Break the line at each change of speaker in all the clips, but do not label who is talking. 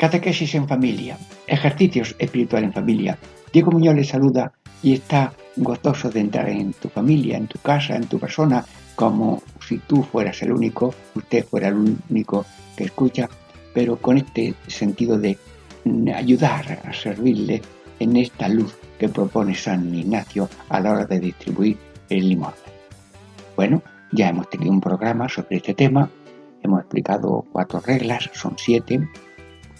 Catequesis en familia, ejercicios espirituales en familia. Diego Muñoz le saluda y está gozoso de entrar en tu familia, en tu casa, en tu persona, como si tú fueras el único, usted fuera el único que escucha, pero con este sentido de ayudar a servirle en esta luz que propone San Ignacio a la hora de distribuir el limón. Bueno, ya hemos tenido un programa sobre este tema, hemos explicado cuatro reglas, son siete,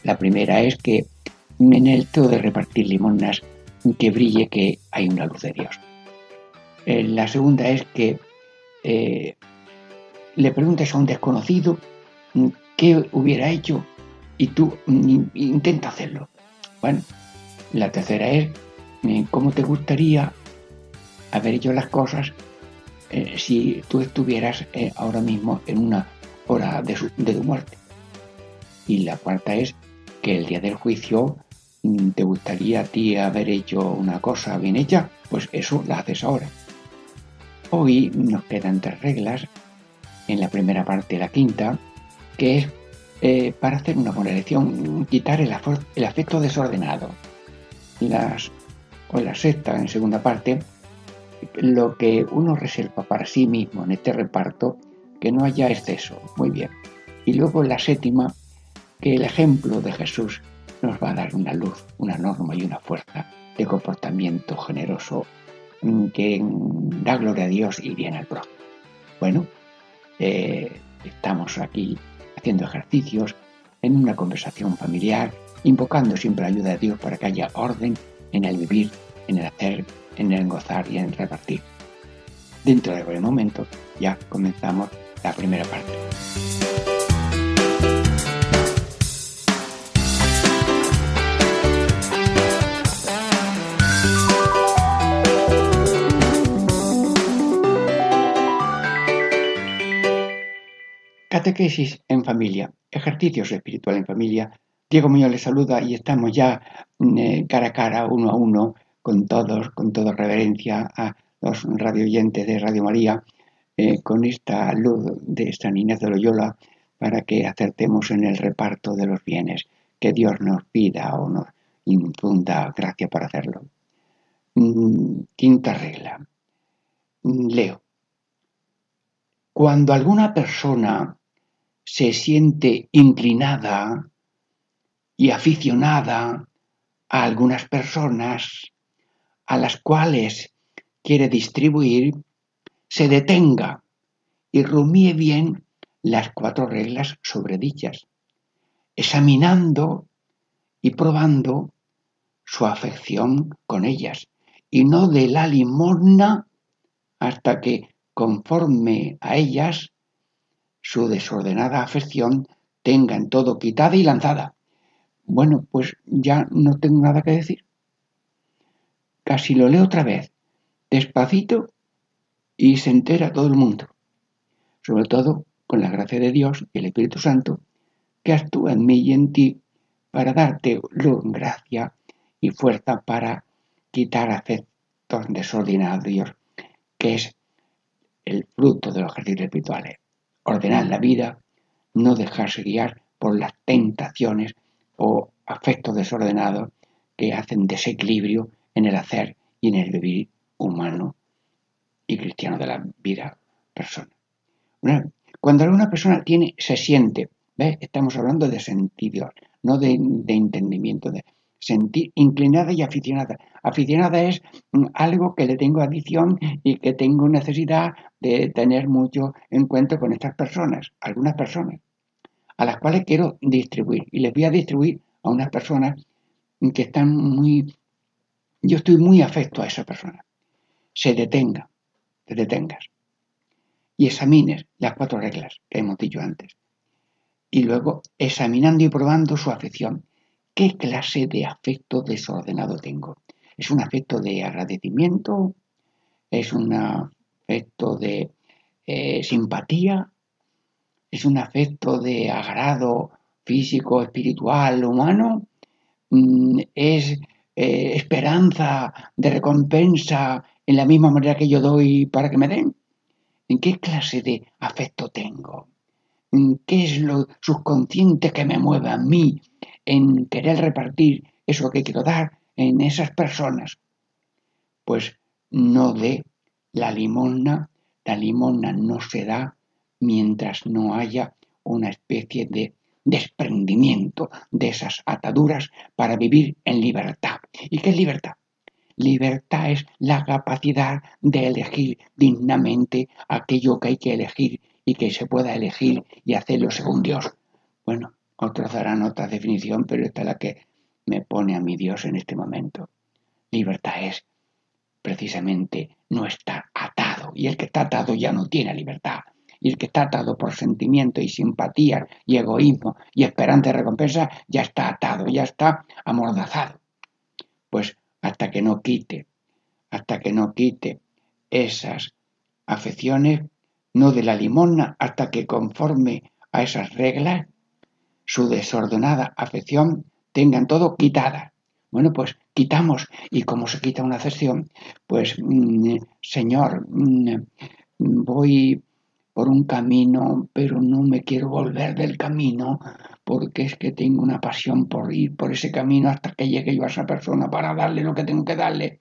la primera es que en el todo de repartir limonas que brille que hay una luz de Dios. Eh, la segunda es que eh, le preguntes a un desconocido mm, qué hubiera hecho y tú mm, intenta hacerlo. Bueno, la tercera es eh, cómo te gustaría haber hecho las cosas si tú estuvieras ahora mismo en una hora de, de tu muerte. Y la cuarta es que el día del juicio mm, te gustaría a ti haber hecho una cosa bien hecha, pues eso la haces ahora. Hoy nos quedan tres reglas en la primera parte la quinta, que es eh, para hacer una buena elección, quitar el, afecto desordenado. Las, o la sexta, en segunda parte, lo que uno reserva para sí mismo en este reparto, que no haya exceso. Muy bien. Y luego la séptima, que el ejemplo de Jesús nos va a dar una luz, una norma y una fuerza de comportamiento generoso mm, que da gloria a Dios y viene al prójimo. Bueno, eh, estamos aquí haciendo ejercicios en una conversación familiar, invocando siempre la ayuda de Dios para que haya orden en el vivir, en el hacer, en el gozar y en el repartir. Dentro de breve momento ya comenzamos la primera parte. Catequesis en familia, ejercicios espirituales en familia. Diego Muñoz les saluda y estamos ya mm, eh, cara a cara, uno a uno, con todos, con toda reverencia a los radioyentes de Radio María, eh, con esta luz de San Inés de Loyola para que acertemos en el reparto de los bienes, que Dios nos pida o nos infunda gracia para hacerlo. Mm, quinta regla. Mm, leo. Cuando alguna persona se siente inclinada y aficionada a algunas personas a las cuales quiere distribuir, se detenga y rumíe bien las cuatro reglas sobre dichas, examinando y probando su afección con ellas, y no de la limosna hasta que, conforme a ellas, su desordenada afección tenga en todo quitada y lanzada. Bueno, pues ya no tengo nada que decir. Casi lo leo otra vez, despacito, y se entera todo el mundo. Sobre todo con la gracia de Dios y el Espíritu Santo, que actúa en mí y en ti para darte luz, gracia y fuerza para quitar afectos desordenados, que es el fruto de los ejercicios espirituales ordenar la vida, no dejarse guiar por las tentaciones o afectos desordenados que hacen desequilibrio en el hacer y en el vivir humano y cristiano de la vida persona. cuando alguna persona tiene, se siente, ¿ves? estamos hablando de sentido, no de, de entendimiento, de, sentir inclinada y aficionada. Aficionada es mm, algo que le tengo adicción y que tengo necesidad de tener mucho encuentro con estas personas, algunas personas, a las cuales quiero distribuir. Y les voy a distribuir a unas personas que están muy... Yo estoy muy afecto a esa persona. Se detenga, te detengas. y examines las cuatro reglas que hemos dicho antes. Y luego, examinando y probando su afección, ¿qué clase de afecto desordenado tengo? ¿Es un afecto de agradecimiento? ¿Es un afecto de eh, simpatía? ¿Es un afecto de agrado físico, espiritual, humano? Mm, ¿Es eh, esperanza de recompensa en la misma manera que yo doy para que me den? ¿En qué clase de afecto tengo? ¿Qué es lo subconsciente que me mueve a mí en querer repartir eso que quiero dar en esas personas? Pues no de la limosna. La limosna no se da mientras no haya una especie de desprendimiento de esas ataduras para vivir en libertad. ¿Y qué es libertad? Libertad es la capacidad de elegir dignamente aquello que hay que elegir y que se pueda elegir y hacerlo según Dios. Bueno, otros darán otra definición, pero esta es la que me pone a mi Dios en este momento. Libertad es precisamente no estar atado. Y el que está atado ya no tiene libertad. Y el que está atado por sentimiento y simpatía y egoísmo y esperanza de recompensa ya está atado, ya está amordazado. Pues hasta que no quite, hasta que no quite esas afecciones, no de la limosna, hasta que conforme a esas reglas, su desordenada afección tengan todo quitada. Bueno, pues quitamos. ¿Y cómo se quita una afección? Pues, mm, Señor, mm, voy por un camino, pero no me quiero volver del camino porque es que tengo una pasión por ir por ese camino hasta que llegue yo a esa persona para darle lo que tengo que darle.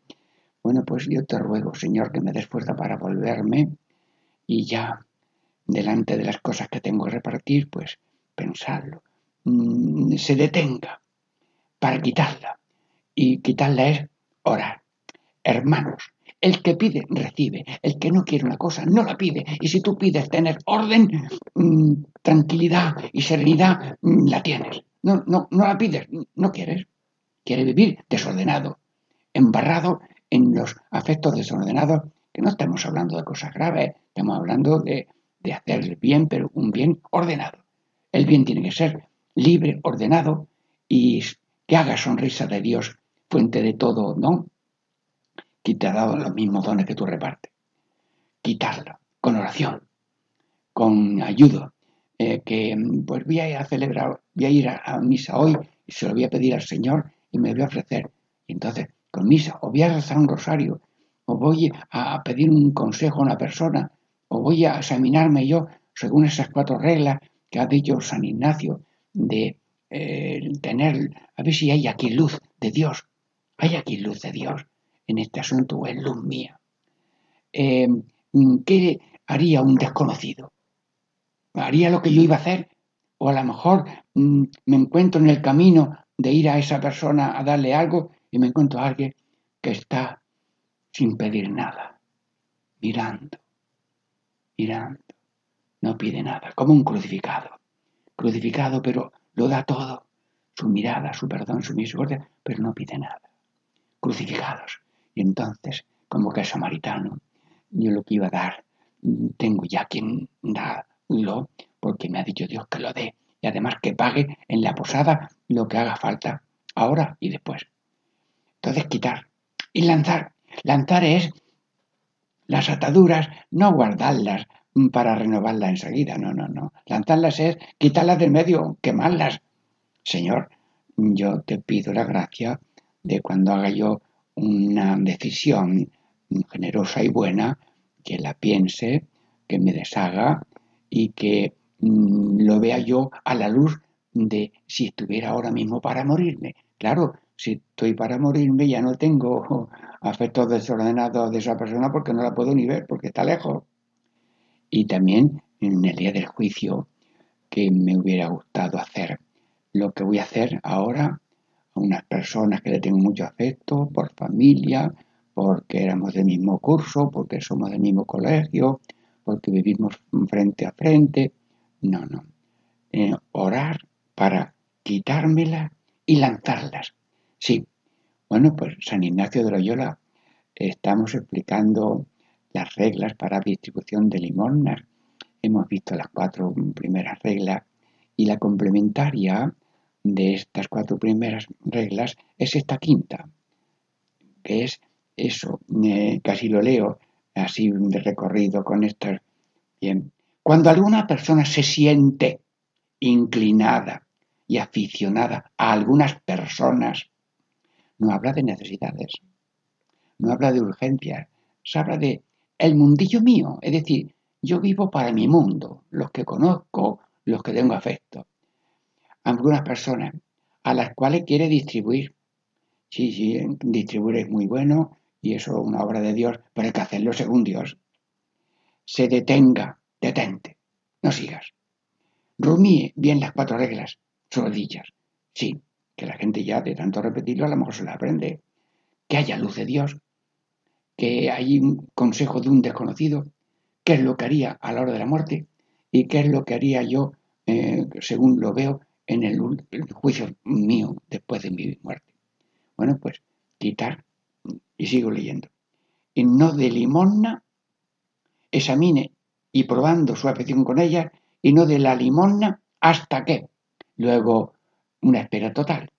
Bueno, pues yo te ruego, Señor, que me des fuerza para volverme y ya delante de las cosas que tengo que repartir, pues pensarlo, mm, se detenga para quitarla. Y quitarla es orar. Hermanos, el que pide, recibe. El que no quiere una cosa, no la pide. Y si tú pides tener orden, mm, tranquilidad y serenidad, mm, la tienes. No, no, no la pides, no quieres. Quiere vivir desordenado, embarrado en los afectos desordenados, que no estamos hablando de cosas graves, estamos hablando de, de hacer el bien, pero un bien ordenado. El bien tiene que ser libre, ordenado y que haga sonrisa de Dios, fuente de todo, ¿no? y te ha dado los mismos dones que tú repartes. Quitarlo con oración, con ayuda, eh, que pues voy a ir a celebrar, voy a ir a, misa hoy y se lo voy a pedir al Señor y me voy a ofrecer. Entonces, con misa, o voy a rezar un rosario, o voy a pedir un consejo a una persona, o voy a examinarme yo según esas cuatro reglas que ha dicho San Ignacio de eh, tener, a ver si hay aquí luz de Dios. Hay aquí luz de Dios en este asunto o es luz mía. Eh, ¿Qué haría un desconocido? ¿Haría lo que yo iba a hacer? O a lo mejor mm, me encuentro en el camino de ir a esa persona a darle algo y me encuentro a alguien que está sin pedir nada, mirando, mirando, no pide nada, como un crucificado. Crucificado, pero lo da todo, su mirada, su perdón, su misericordia, pero no pide nada. Crucificados. Y entonces, como que es samaritano, yo lo que iba a dar, tengo ya quien darlo, porque me ha dicho Dios que lo dé. Y además que pague en la posada lo que haga falta, ahora y después. Entonces, quitar y lanzar. Lanzar es las ataduras, no guardarlas para renovarlas enseguida, no, no, no. Lanzarlas es quitarlas del medio, quemarlas. Señor, yo te pido la gracia de cuando haga yo una decisión generosa y buena, que la piense, que me deshaga y que mm, lo vea yo a la luz de si estuviera ahora mismo para morirme. Claro, si estoy para morirme ya no tengo afectos desordenados de esa persona porque no la puedo ni ver, porque está lejos. Y también en el día del juicio que me hubiera gustado hacer. Lo que voy a hacer ahora unas personas que le tengo mucho afecto, por familia, porque éramos del mismo curso, porque somos del mismo colegio, porque vivimos frente a frente. No, no. Eh, orar para quitármela y lanzarlas. Sí. Bueno, pues San Ignacio de Loyola estamos explicando las reglas para distribución de limosnas hemos visto las cuatro primeras reglas y la complementaria de estas cuatro primeras reglas es esta quinta, que es eso, eh, casi lo leo así de recorrido con estas. Bien, cuando alguna persona se siente inclinada y aficionada a algunas personas, no habla de necesidades, no habla de urgencias, se habla de el mundillo mío, es decir, yo vivo para mi mundo, los que conozco, los que tengo afecto. Algunas personas a las cuales quiere distribuir. Sí, sí, distribuir es muy bueno y eso es una obra de Dios, pero hay que hacerlo según Dios. Se detenga, detente, no sigas. Rumíe bien las cuatro reglas, rodillas. Sí, que la gente ya de tanto repetirlo a lo mejor se lo aprende. Que haya luz de Dios, que hay un consejo de un desconocido, qué es lo que haría a la hora de la muerte y qué es lo que haría yo, eh, según lo veo, en el, juicio mío después de mi muerte. Bueno, pues quitar, y sigo leyendo, y no de limosna, examine y probando su afección con ella, y no de la limosna hasta que, luego, una espera total.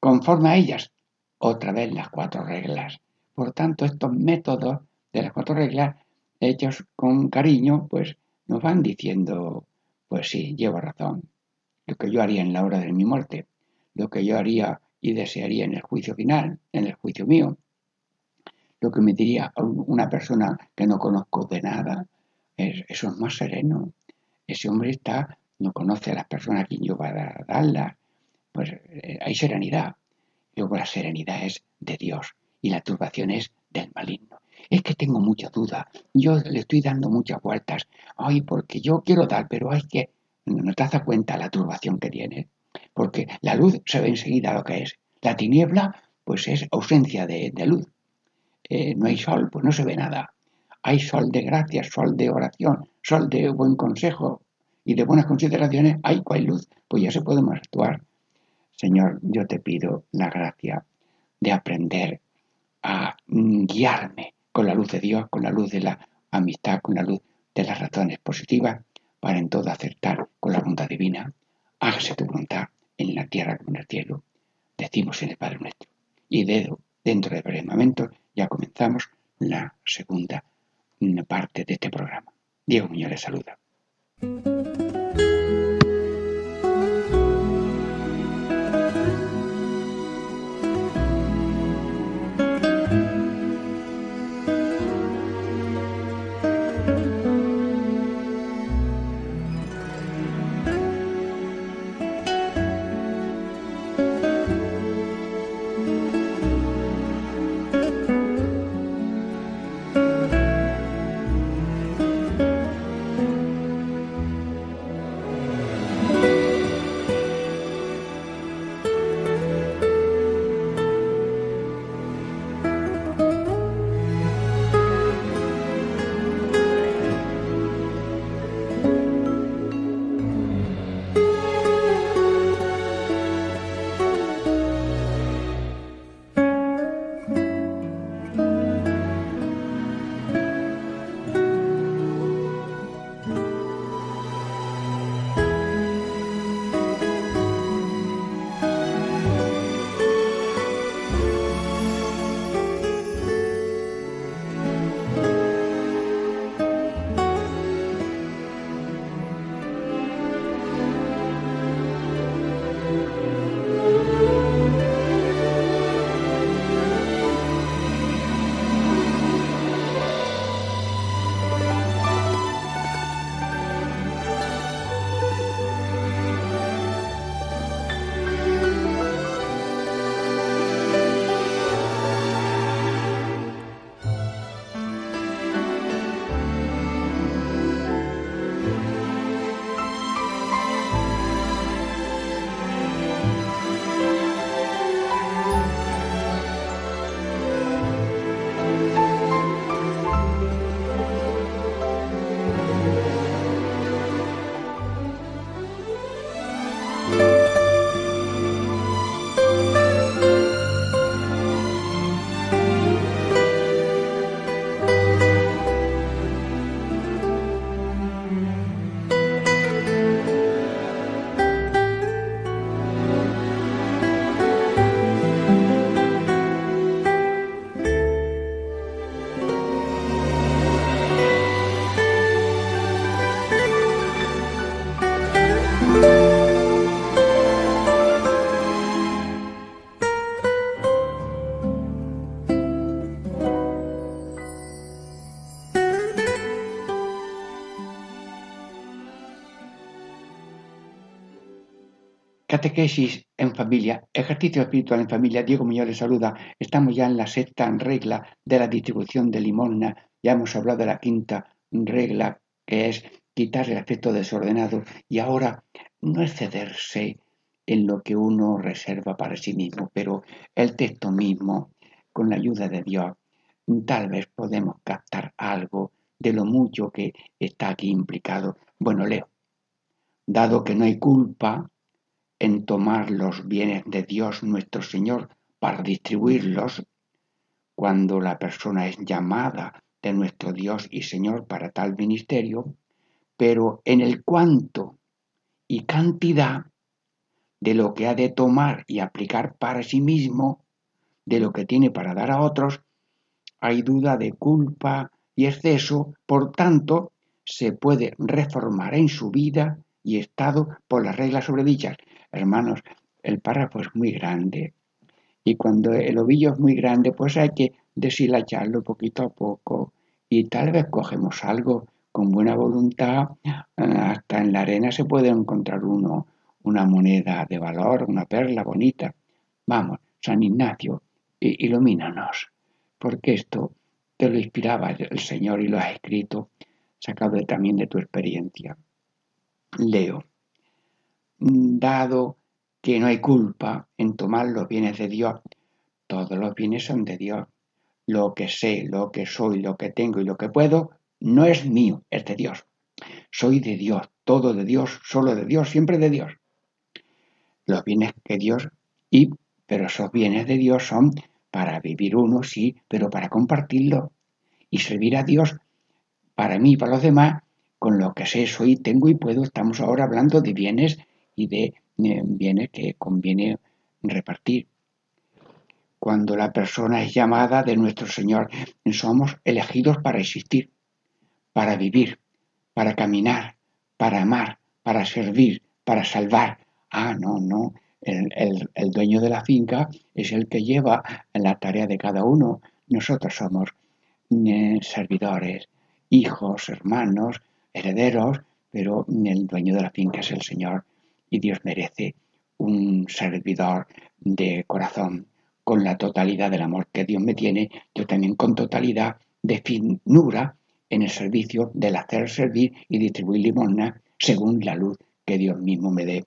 Conforme a ellas, otra vez las cuatro reglas por tanto, estos métodos de las cuatro reglas, hechos con cariño, pues nos van diciendo, pues sí, llevo razón. Lo que yo haría en la hora de mi muerte, lo que yo haría y desearía en el juicio final, en el juicio mío, lo que me diría una persona que no conozco de nada, eso es más sereno. Ese hombre está, no conoce a las personas a quien yo va a darlas, pues eh, hay serenidad. Luego la serenidad es de Dios, y la turbación es del maligno. Es que tengo mucha duda, yo le estoy dando muchas vueltas, ay, porque yo quiero dar, pero hay que, no te das cuenta la turbación que tiene, porque la luz se ve enseguida lo que es, la tiniebla pues es ausencia de, luz, eh, no hay sol, pues no se ve nada, hay sol de gracia, sol de oración, sol de buen consejo y de buenas consideraciones, hay cual luz, pues ya se puede más actuar. Señor, yo te pido la gracia de aprender a guiarme con la luz de Dios, con la luz de la amistad, con la luz de las razones positivas, para en todo acertar con la voluntad divina. Hágase tu voluntad en la tierra como en el cielo, decimos en el Padre nuestro. Y dentro de breves momentos ya comenzamos la segunda parte de este programa. Diego Muñoz saluda. En familia, ejercicio espiritual en familia. Diego Muñoz les saluda. Estamos ya en la sexta regla de la distribución de limosna. Ya hemos hablado de la quinta regla, que es quitar el aspecto desordenado. Y ahora no excederse en lo que uno reserva para sí mismo, pero el texto mismo, con la ayuda de Dios, tal vez podemos captar algo de lo mucho que está aquí implicado. Bueno, leo. Dado que no hay culpa en tomar los bienes de Dios nuestro Señor para distribuirlos, cuando la persona es llamada de nuestro Dios y Señor para tal ministerio, pero en el cuanto y cantidad de lo que ha de tomar y aplicar para sí mismo, de lo que tiene para dar a otros, hay duda de culpa y exceso, por tanto, se puede reformar en su vida y estado por las reglas sobre dichas. Hermanos, el párrafo es muy grande y cuando el ovillo es muy grande, pues hay que deshilacharlo poquito a poco y tal vez cogemos algo con buena voluntad, hasta en la arena se puede encontrar uno una moneda de valor, una perla bonita. Vamos, San Ignacio, ilumínanos, porque esto te lo inspiraba el Señor y lo has escrito, sacado también de tu experiencia. Leo, dado que no hay culpa en tomar los bienes de Dios, todos los bienes son de Dios. Lo que sé, lo que soy, lo que tengo y lo que puedo, no es mío, es de Dios. Soy de Dios, todo de Dios, solo de Dios, siempre de Dios los bienes que Dios y pero esos bienes de Dios son para vivir uno, sí, pero para compartirlo y servir a Dios para mí y para los demás con lo que sé, soy, tengo y puedo. Estamos ahora hablando de bienes y de eh, bienes que conviene repartir. Cuando la persona es llamada de nuestro Señor, somos elegidos para existir, para vivir, para caminar, para amar, para servir, para salvar, Ah, no, no. El, dueño de la finca es el que lleva la tarea de cada uno. Nosotros somos eh, servidores, hijos, hermanos, herederos, pero el dueño de la finca es el Señor y Dios merece un servidor de corazón con la totalidad del amor que Dios me tiene, yo también con totalidad de finura en el servicio del hacer servir y distribuir limosna según la luz que Dios mismo me dé.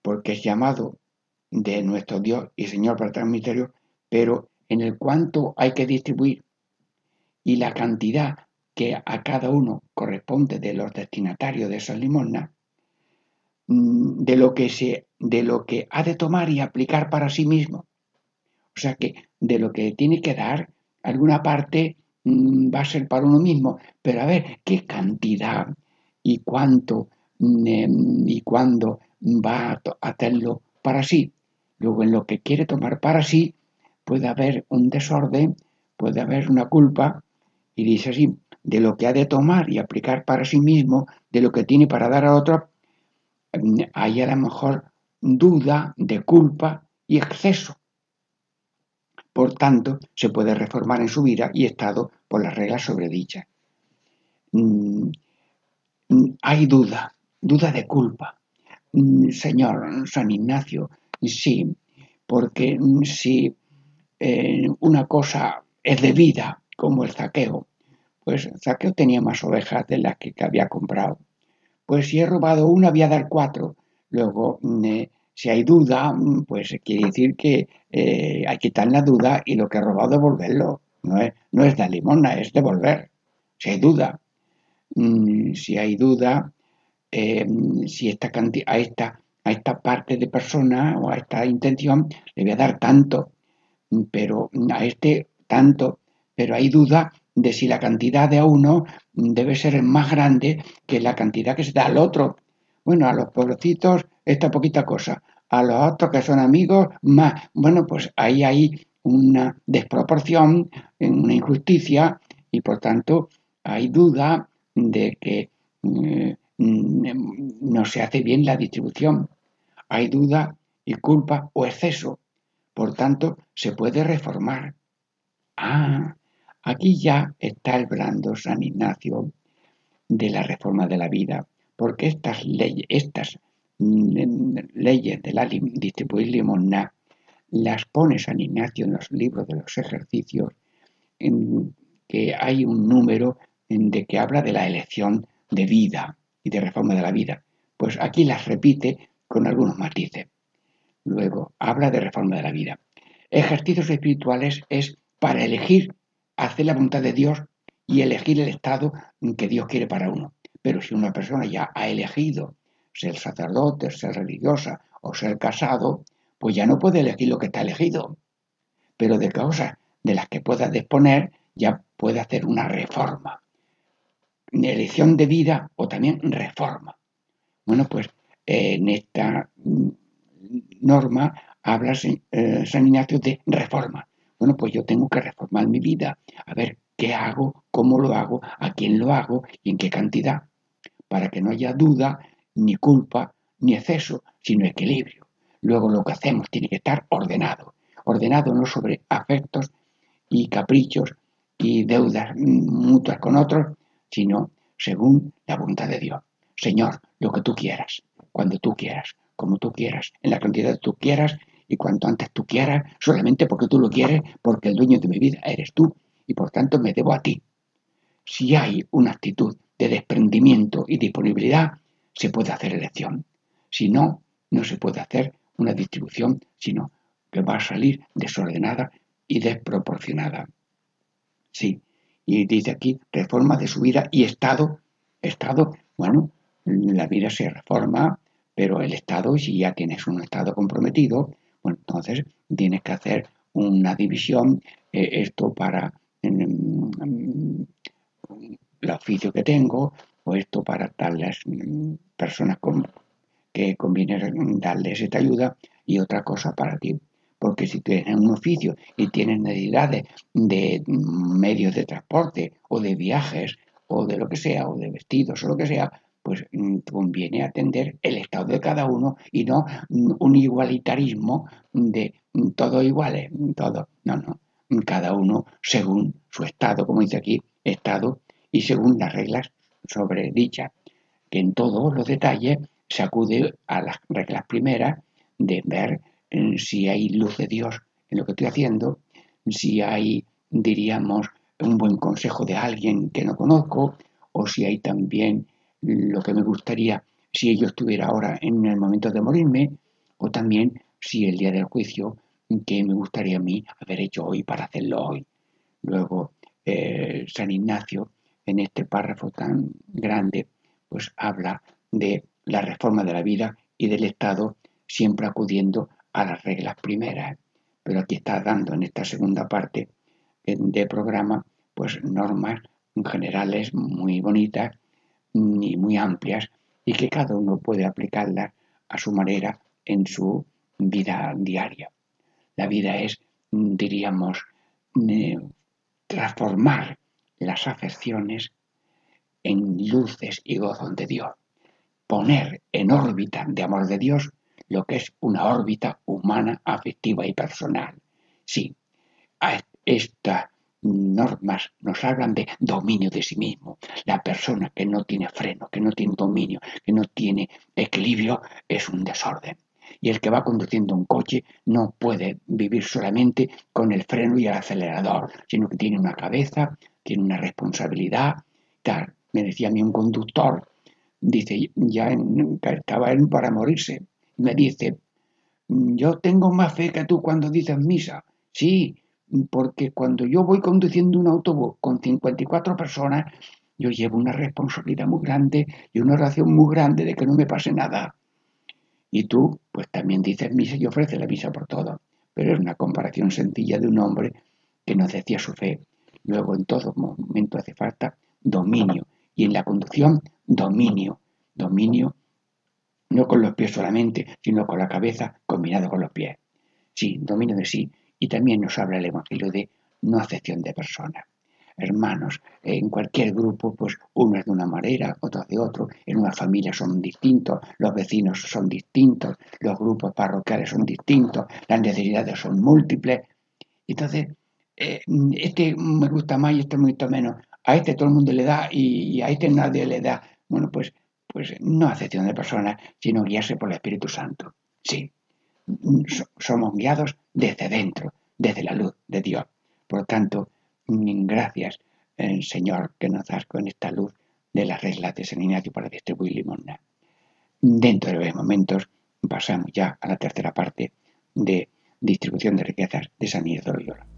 Porque es llamado de nuestro Dios y Señor para tal misterio, pero en el cuanto hay que distribuir y la cantidad que a cada uno corresponde de los destinatarios de esas limosnas, de lo que se de lo que ha de tomar y aplicar para sí mismo. O sea que de lo que tiene que dar, alguna parte mm, va a ser para uno mismo, pero a ver qué cantidad y cuánto mm, y cuándo va a hacerlo para sí. Luego en lo que quiere tomar para sí puede haber un desorden, puede haber una culpa, y dice así, de lo que ha de tomar y aplicar para sí mismo, de lo que tiene para dar a otro, mm, hay a lo mejor duda de culpa y exceso. Por tanto, se puede reformar en su vida y estado por las reglas sobre dicha. Mm, mm, hay duda, duda de culpa. Mm, señor San Ignacio, sí, porque si eh, una cosa es de vida, como el saqueo, pues saqueo tenía más ovejas de las que, había comprado. Pues si he robado una, voy a dar cuatro. Luego, mm, eh, si hay duda, mm, pues quiere decir que eh, hay que quitar la duda y lo que he robado devolverlo. No es, no es la limona, es devolver. Si hay duda. si hay duda, eh, si esta a, esta, a esta parte de persona o a esta intención le voy a dar tanto, pero a este tanto, pero hay duda de si la cantidad de uno debe ser más grande que la cantidad que se da al otro. Bueno, a los pobrecitos esta poquita cosa, a los otros que son amigos más. Bueno, pues ahí hay una desproporción, una injusticia y por tanto hay duda de que Mm, no se hace bien la distribución. Hay duda y culpa o exceso. Por tanto, se puede reformar. Ah, aquí ya está el blando San Ignacio de la reforma de la vida, porque estas leyes, estas mm, leyes de la distribuir limosna las pone San Ignacio en los libros de los ejercicios, en que hay un número de que habla de la elección de vida y de reforma de la vida. Pues aquí las repite con algunos matices. Luego, habla de reforma de la vida. Ejercicios espirituales es para elegir hacer la voluntad de Dios y elegir el estado que Dios quiere para uno. Pero si una persona ya ha elegido ser sacerdote, ser religiosa o ser casado, pues ya no puede elegir lo que está elegido. Pero de cosas de las que pueda disponer, ya puede hacer una reforma. Elección de vida o también reforma. Bueno, pues en esta norma habla eh, San Ignacio de reforma. Bueno, pues yo tengo que reformar mi vida, a ver qué hago, cómo lo hago, a quién lo hago y en qué cantidad, para que no haya duda, ni culpa, ni exceso, sino equilibrio. Luego lo que hacemos tiene que estar ordenado, ordenado no sobre afectos y caprichos y deudas mutuas con otros, sino según la voluntad de Dios. Señor, lo que tú quieras, cuando tú quieras, como tú quieras, en la cantidad que tú quieras y cuanto antes tú quieras, solamente porque tú lo quieres, porque el dueño de mi vida eres tú y por tanto me debo a ti. Si hay una actitud de desprendimiento y disponibilidad, se puede hacer elección. Si no, no se puede hacer una distribución, sino que va a salir desordenada y desproporcionada. Sí, y dice aquí reforma de su vida y estado. Estado, bueno, la vida se reforma pero el Estado, si ya tienes un Estado comprometido, entonces tienes que hacer una división, eh, esto para el oficio que tengo, o esto para tales mm, personas que conviene darles esta ayuda, y otra cosa para ti. Porque si tienes un oficio y tienes necesidades de medios de transporte o de viajes o de lo que sea, o de vestidos o lo que sea, pues mm, conviene atender el estado de cada uno y no un igualitarismo de mm, todo iguales, mm, todo. No, no. Cada uno según su estado, como dice aquí, estado, y según las reglas sobre dicha, que en todos los detalles se acude a las reglas primeras de ver si hay luz de Dios en lo que estoy haciendo, si hay, diríamos, un buen consejo de alguien que no conozco, o si hay también lo que me gustaría si ello estuviera ahora en el momento de morirme, o también si el día del juicio, que me gustaría a mí haber hecho hoy para hacerlo hoy. Luego, eh, San Ignacio, en este párrafo tan grande, pues habla de la reforma de la vida y del Estado, siempre acudiendo a las reglas primeras. Pero aquí está dando en esta segunda parte de programa, pues normas generales muy bonitas ni muy amplias y que cada uno puede aplicarlas a su manera en su vida diaria. La vida es, diríamos, eh, transformar las afecciones en luces y gozos de Dios, poner en órbita de amor de Dios lo que es una órbita humana, afectiva y personal. Sí, a esta normas nos hablan de dominio de sí mismo. La persona que no tiene freno, que no tiene dominio, que no tiene equilibrio, es un desorden. Y el que va conduciendo un coche no puede vivir solamente con el freno y el acelerador, sino que tiene una cabeza, tiene una responsabilidad. Tal. Me decía a mí un conductor, dice, ya estaba él para morirse, me dice, yo tengo más fe que tú cuando dices misa. Sí, porque cuando yo voy conduciendo un autobús con 54 personas, yo llevo una responsabilidad muy grande y una oración muy grande de que no me pase nada. Y tú, pues también dices misa y ofreces la misa por todo. Pero es una comparación sencilla de un hombre que nos decía su fe. Luego en todo momento hace falta dominio. Y en la conducción, dominio. Dominio no con los pies solamente, sino con la cabeza combinado con los pies. Sí, dominio de sí. Y también nos habla el Evangelio de no acepción de personas. Hermanos, en cualquier grupo, pues uno es de una manera, otro de otro, en una familia son distintos, los vecinos son distintos, los grupos parroquiales son distintos, las necesidades son múltiples. Entonces, eh, este me gusta más y este me gusta menos. A este todo el mundo le da y, a este nadie le da. Bueno, pues pues no acepción de personas, sino guiarse por el Espíritu Santo. Sí, somos guiados desde dentro, desde la luz de Dios. Por tanto, gracias, eh, Señor, que nos das con esta luz de las reglas de San Ignacio para distribuir limosna. Dentro de breves momentos pasamos ya a la tercera parte de distribución de riquezas de San Ignacio Loyola.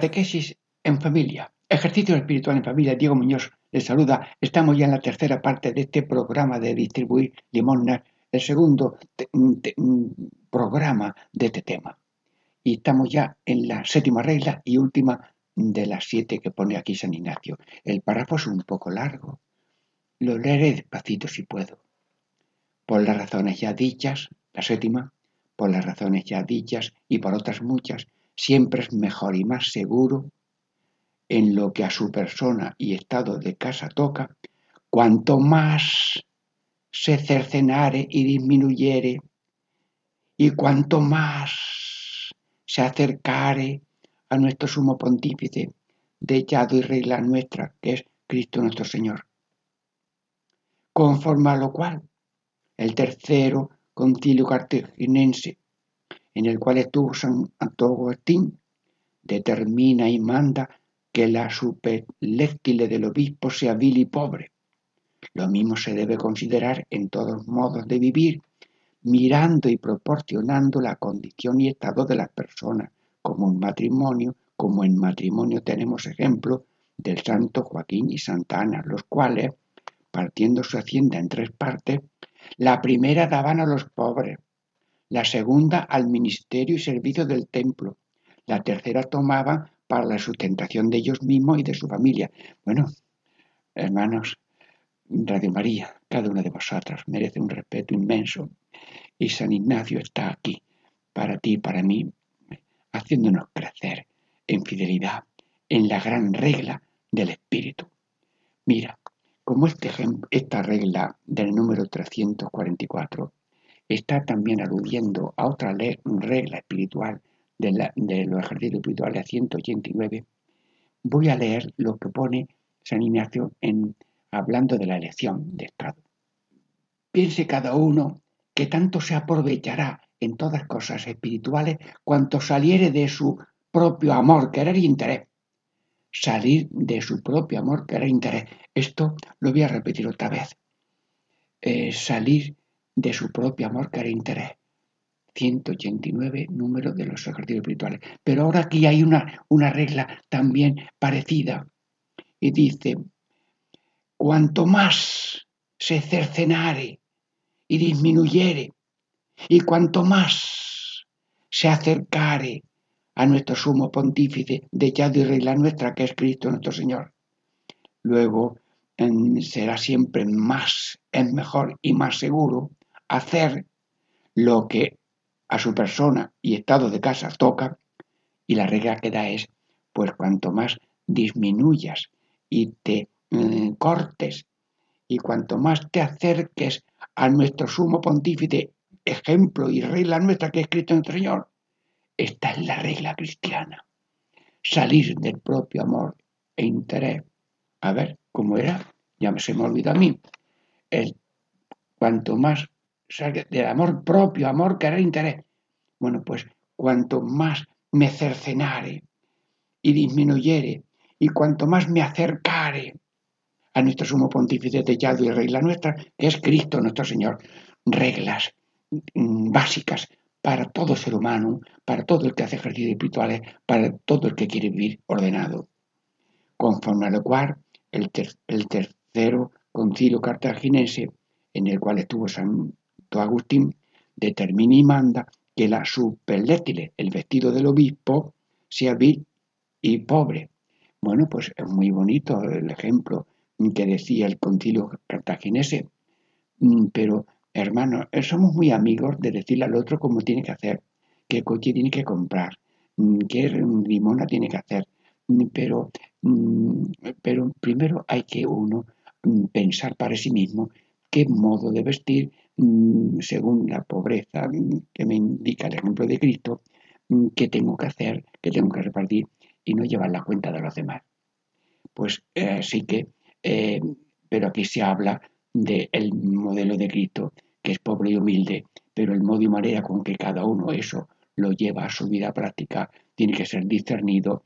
Catequesis en familia. Ejercicio espiritual en familia. Diego Muñoz les saluda. Estamos ya en la tercera parte de este programa de distribuir limosnas, el segundo programa de este tema. Y estamos ya en la séptima regla y última de las siete que pone aquí San Ignacio. El párrafo es un poco largo. Lo leeré despacito si puedo. Por las razones ya dichas, la séptima, por las razones ya dichas y por otras muchas, siempre es mejor y más seguro en lo que a su persona y estado de casa toca, cuanto más se cercenare y disminuyere, y cuanto más se acercare a nuestro sumo pontífice, dechado y regla nuestra, que es Cristo nuestro Señor. Conforme a lo cual, el tercero concilio cartaginense, en el cual estuvo San Agustín, determina y manda que la superléctile del obispo sea vil y pobre. Lo mismo se debe considerar en todos modos de vivir, mirando y proporcionando la condición y estado de las personas, como en matrimonio, como en matrimonio tenemos ejemplo del santo Joaquín y Santa Ana, los cuales, partiendo su hacienda en tres partes, la primera daban a los pobres, la segunda al ministerio y servicio del templo, la tercera tomaban para la sustentación de ellos mismos y de su familia. Bueno, hermanos, Radio María, cada una de vosotras merece un respeto inmenso y San Ignacio está aquí para ti y para mí, haciéndonos crecer en fidelidad, en la gran regla del Espíritu. Mira, como este esta regla del número 344 está también aludiendo a otra regla espiritual de, los ejercicios espirituales 189, voy a leer lo que pone San Ignacio en, hablando de la elección de Estado. Piense cada uno que tanto se aprovechará en todas cosas espirituales cuanto saliere de su propio amor, querer e interés. Salir de su propio amor, querer e interés. Esto lo voy a repetir otra vez. Eh, salir de su propio amor, querer e interés. 189 número de los ejercicios espirituales. Pero ahora aquí hay una, una regla también parecida. Y dice, cuanto más se cercenare y disminuyere, y cuanto más se acercare a nuestro sumo pontífice, de y regla nuestra, que es Cristo nuestro Señor, luego será siempre más, es mejor y más seguro hacer lo que a su persona y estado de casa toca, y la regla que da es, pues cuanto más disminuyas y te mm, cortes y cuanto más te acerques a nuestro sumo pontífice, ejemplo y regla nuestra que es Cristo nuestro Señor, esta es la regla cristiana. Salir del propio amor e interés. A ver, ¿cómo era? Ya se me olvidó a mí. El, cuanto más del amor propio, amor que era interés. Bueno, pues cuanto más me cercenare y disminuyere, y cuanto más me acercare a nuestro sumo pontífice tellado y regla nuestra, que es Cristo nuestro Señor, reglas mm, básicas para todo ser humano, para todo el que hace ejercicios espirituales, para todo el que quiere vivir ordenado. Conforme a lo cual, el, el tercero concilio cartaginense, en el cual estuvo San Agustín determina y manda que la superlétile, el vestido del obispo, sea vil y pobre. Bueno, pues es muy bonito el ejemplo que decía el concilio cartaginese, mm, pero hermano, somos muy amigos de decirle al otro cómo tiene que hacer, qué coche tiene que comprar, mm, qué limona tiene que hacer, mm, pero, pero primero hay que uno pensar para sí mismo qué modo de vestir según la pobreza que me indica el ejemplo de Cristo, mm, qué tengo que hacer, qué tengo que repartir y no llevar la cuenta de los demás. Pues eh, sí que, eh, pero aquí se habla del modelo de Cristo, que es pobre y humilde, pero el modo y manera con que cada uno eso lo lleva a su vida práctica tiene que ser discernido,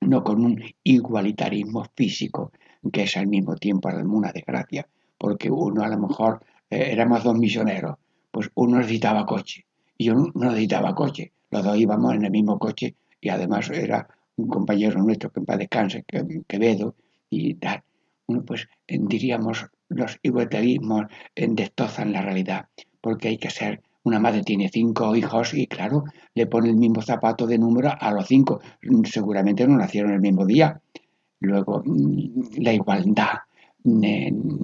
no con un igualitarismo físico, que es al mismo tiempo una desgracia, porque uno a lo mejor eh, éramos dos misioneros, pues uno necesitaba coche y yo no necesitaba coche. Los dos íbamos en el mismo coche y además era un compañero nuestro que en paz descanse, Quevedo y tal. Bueno, pues diríamos los igualitarismos destozan la realidad, porque hay que ser, una madre tiene cinco hijos y claro, le pone el mismo zapato de número a los cinco. Seguramente no nacieron el mismo día. Luego, mm, la igualdad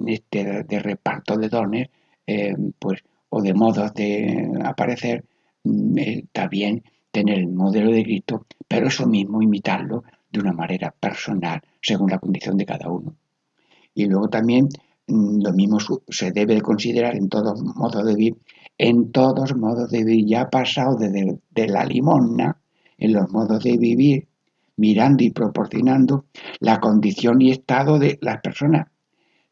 este, de reparto de dones, eh, pues, o de modos de aparecer, mm, está bien tener el modelo de Cristo, pero eso mismo imitarlo de una manera personal, según la condición de cada uno. Y luego también mm, lo mismo se debe considerar en todos modos de vivir, en todos modos de vivir, ya pasado desde de la limosna, en los modos de vivir, mirando y proporcionando la condición y estado de las personas.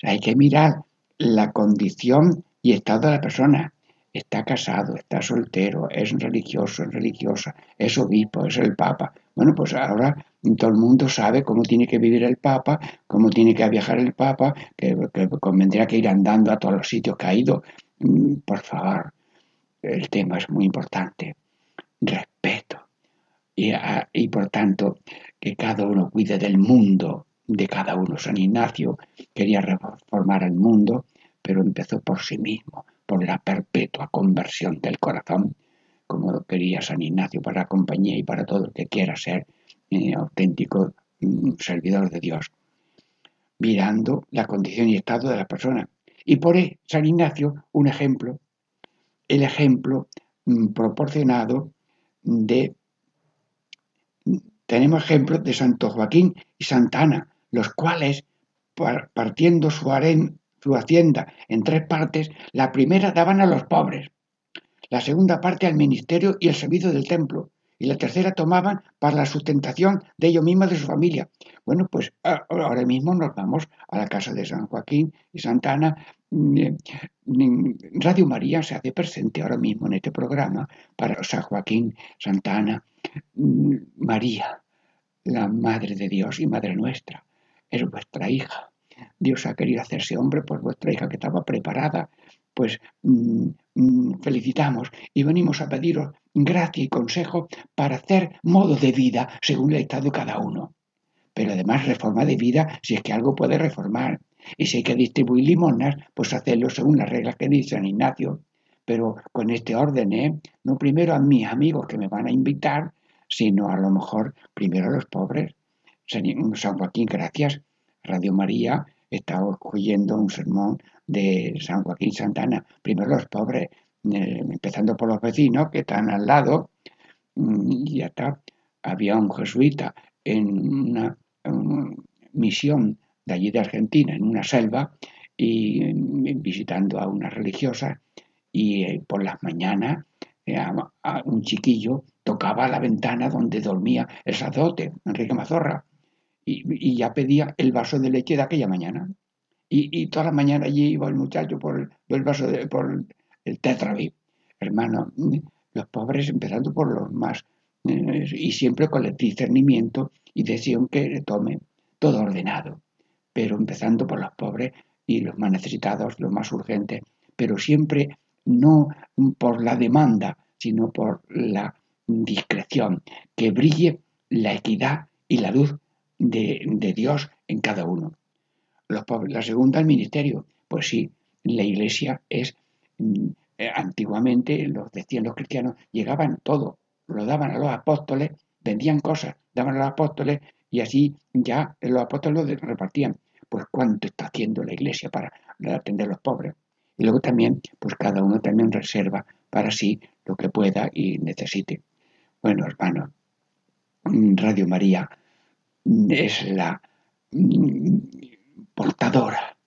Hay que mirar la condición y estado de la persona. Está casado, está soltero, es religioso, es religiosa, es obispo, es el papa. Bueno, pues ahora todo el mundo sabe cómo tiene que vivir el papa, cómo tiene que viajar el papa, que, convendría que ir andando a todos los sitios que ha ido. Mm, por favor, el tema es muy importante. Respeto. Y, ah, y por tanto, que cada uno cuide del mundo de cada uno. San Ignacio quería reformar el mundo, pero empezó por sí mismo, por la perpetua conversión del corazón, como lo quería San Ignacio para la compañía y para todo el que quiera ser eh, auténtico mm, servidor de Dios, mirando la condición y estado de la persona. Y por San Ignacio, un ejemplo, el ejemplo mm, proporcionado de tenemos ejemplos de Santo Joaquín y Santa Ana, los cuales, partiendo su, su hacienda en tres partes, la primera daban a los pobres, la segunda parte al ministerio y el servicio del templo, y la tercera tomaban para la sustentación de ellos mismos de su familia. Bueno, pues ahora mismo nos vamos a la casa de San Joaquín y Santa Ana. Mm, eh, mm, Radio María se hace presente ahora mismo en este programa para San Joaquín, Santa Ana, mm, María, la Madre de Dios y Madre nuestra es vuestra hija. Dios ha querido hacerse hombre por vuestra hija que estaba preparada. Pues mm, mm, felicitamos y venimos a pediros gracia y consejo para hacer modo de vida según el estado de cada uno. Pero además reforma de vida si es que algo puede reformar. Y si hay que distribuir limonas, pues hacerlo según las reglas que dice San Ignacio. Pero con este orden, ¿eh? No primero a mis amigos que me van a invitar, sino a lo mejor primero a los pobres. San Joaquín, gracias. Radio María está oyendo un sermón de San Joaquín Santana. Primero los pobres, eh, empezando por los vecinos que están al lado. Mm, y ya está. Había un jesuita en una, misión de allí de Argentina, en una selva, y mm, visitando a una religiosa. Y eh, por las mañanas eh, a un chiquillo tocaba la ventana donde dormía el sacerdote, Enrique Mazorra, y, ya pedía el vaso de leche de aquella mañana. Y, toda la mañana allí iba el muchacho por el, vaso de, por el tetravi. Hermano, los pobres empezando por los más, eh, y siempre con el discernimiento y decisión que tome, todo ordenado, pero empezando por los pobres y los más necesitados, los más urgentes, pero siempre no por la demanda, sino por la discreción, que brille la equidad y la luz de, Dios en cada uno. Los la segunda, el ministerio. Pues sí, la iglesia es, mm, eh, antiguamente, los decían los cristianos, llegaban todo, lo daban a los apóstoles, vendían cosas, daban a los apóstoles y así ya los apóstoles lo repartían. Pues cuánto está haciendo la iglesia para atender a los pobres. Y luego también, pues cada uno también reserva para sí lo que pueda y necesite. Bueno, hermano, Radio María es la mm, portadora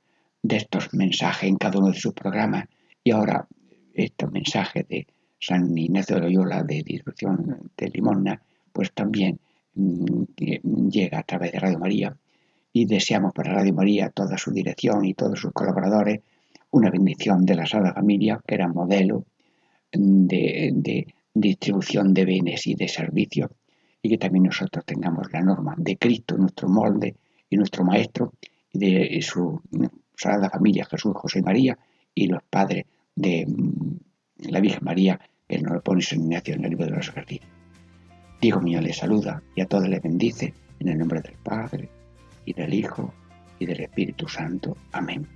de estos mensajes en cada uno de sus programas. Y ahora estos mensajes de San Ignacio de Loyola de distribución de Limona pues también mm, llega a través de Radio María. Y deseamos para Radio María toda su dirección y todos sus colaboradores una bendición de la Sagrada Familia que era modelo de, de distribución de bienes y de servicios que también nosotros tengamos la norma de Cristo, nuestro molde y nuestro Maestro, y de su Sagrada Familia, Jesús, José y María, y los padres de mm, la Virgen María, que nos lo pone en en el libro de los ejercicios. Diego mío le saluda y a todos le bendice en el nombre del Padre, y del Hijo, y del Espíritu Santo. Amén.